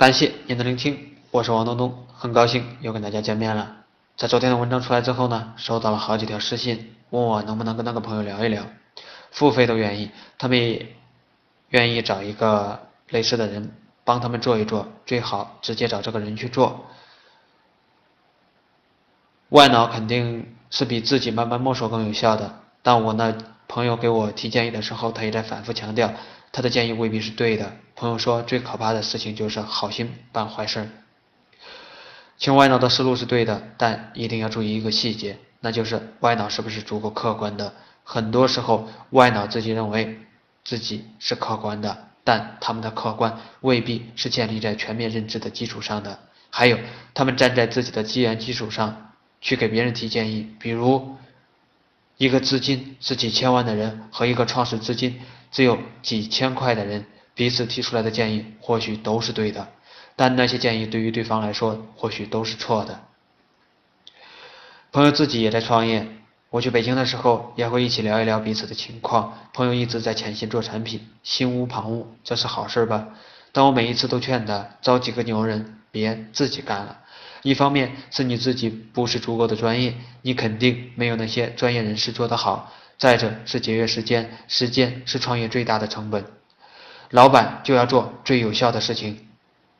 感谢您的聆听，我是王东东，很高兴又跟大家见面了。在昨天的文章出来之后呢，收到了好几条私信，问我能不能跟那个朋友聊一聊，付费都愿意，他们也愿意找一个类似的人帮他们做一做，最好直接找这个人去做。外脑肯定是比自己慢慢摸索更有效的，但我那朋友给我提建议的时候，他也在反复强调，他的建议未必是对的。朋友说，最可怕的事情就是好心办坏事。清外脑的思路是对的，但一定要注意一个细节，那就是外脑是不是足够客观的。很多时候，外脑自己认为自己是客观的，但他们的客观未必是建立在全面认知的基础上的。还有，他们站在自己的资源基础上。去给别人提建议，比如一个资金是几千万的人和一个创始资金只有几千块的人，彼此提出来的建议或许都是对的，但那些建议对于对方来说或许都是错的。朋友自己也在创业，我去北京的时候也会一起聊一聊彼此的情况。朋友一直在潜心做产品，心无旁骛，这是好事吧？但我每一次都劝他招几个牛人，别自己干了。一方面是你自己不是足够的专业，你肯定没有那些专业人士做得好；再者是节约时间，时间是创业最大的成本。老板就要做最有效的事情，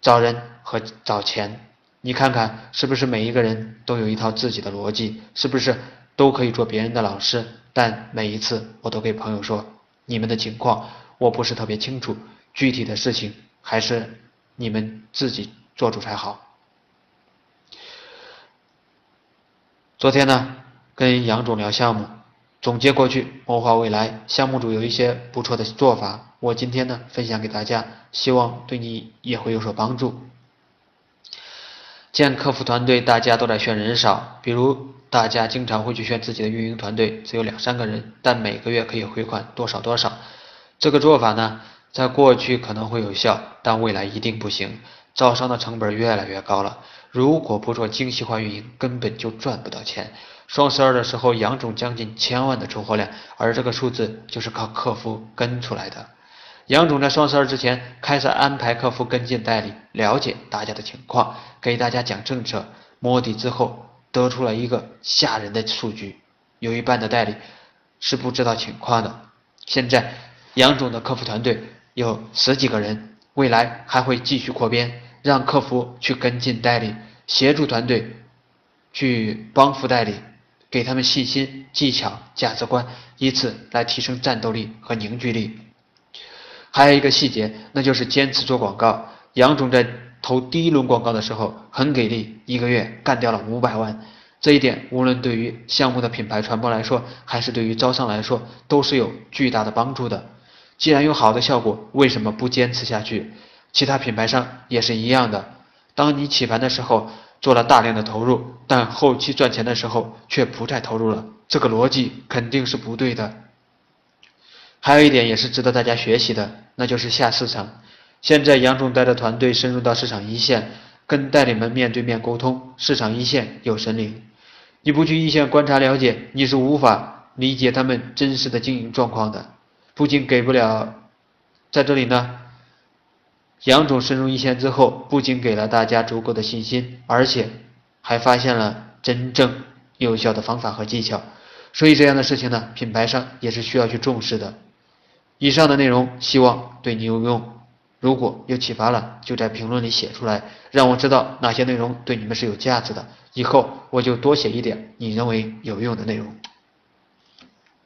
找人和找钱。你看看是不是每一个人都有一套自己的逻辑？是不是都可以做别人的老师？但每一次我都给朋友说，你们的情况我不是特别清楚，具体的事情还是你们自己做主才好。昨天呢，跟杨总聊项目，总结过去，谋划未来。项目组有一些不错的做法，我今天呢分享给大家，希望对你也会有所帮助。见客服团队，大家都在炫人少，比如大家经常会去炫自己的运营团队只有两三个人，但每个月可以回款多少多少。这个做法呢，在过去可能会有效，但未来一定不行。招商的成本越来越高了，如果不做精细化运营，根本就赚不到钱。双十二的时候，杨总将近千万的出货量，而这个数字就是靠客服跟出来的。杨总在双十二之前开始安排客服跟进代理，了解大家的情况，给大家讲政策，摸底之后得出了一个吓人的数据：有一半的代理是不知道情况的。现在杨总的客服团队有十几个人。未来还会继续扩编，让客服去跟进代理，协助团队去帮扶代理，给他们信心、技巧、价值观，以此来提升战斗力和凝聚力。还有一个细节，那就是坚持做广告。杨总在投第一轮广告的时候很给力，一个月干掉了五百万。这一点无论对于项目的品牌传播来说，还是对于招商来说，都是有巨大的帮助的。既然有好的效果，为什么不坚持下去？其他品牌商也是一样的。当你起盘的时候做了大量的投入，但后期赚钱的时候却不再投入了，这个逻辑肯定是不对的。还有一点也是值得大家学习的，那就是下市场。现在杨总带着团队深入到市场一线，跟代理们面对面沟通。市场一线有神灵，你不去一线观察了解，你是无法理解他们真实的经营状况的。不仅给不了，在这里呢，杨总深入一线之后，不仅给了大家足够的信心，而且还发现了真正有效的方法和技巧。所以这样的事情呢，品牌商也是需要去重视的。以上的内容希望对你有用，如果有启发了，就在评论里写出来，让我知道哪些内容对你们是有价值的，以后我就多写一点你认为有用的内容。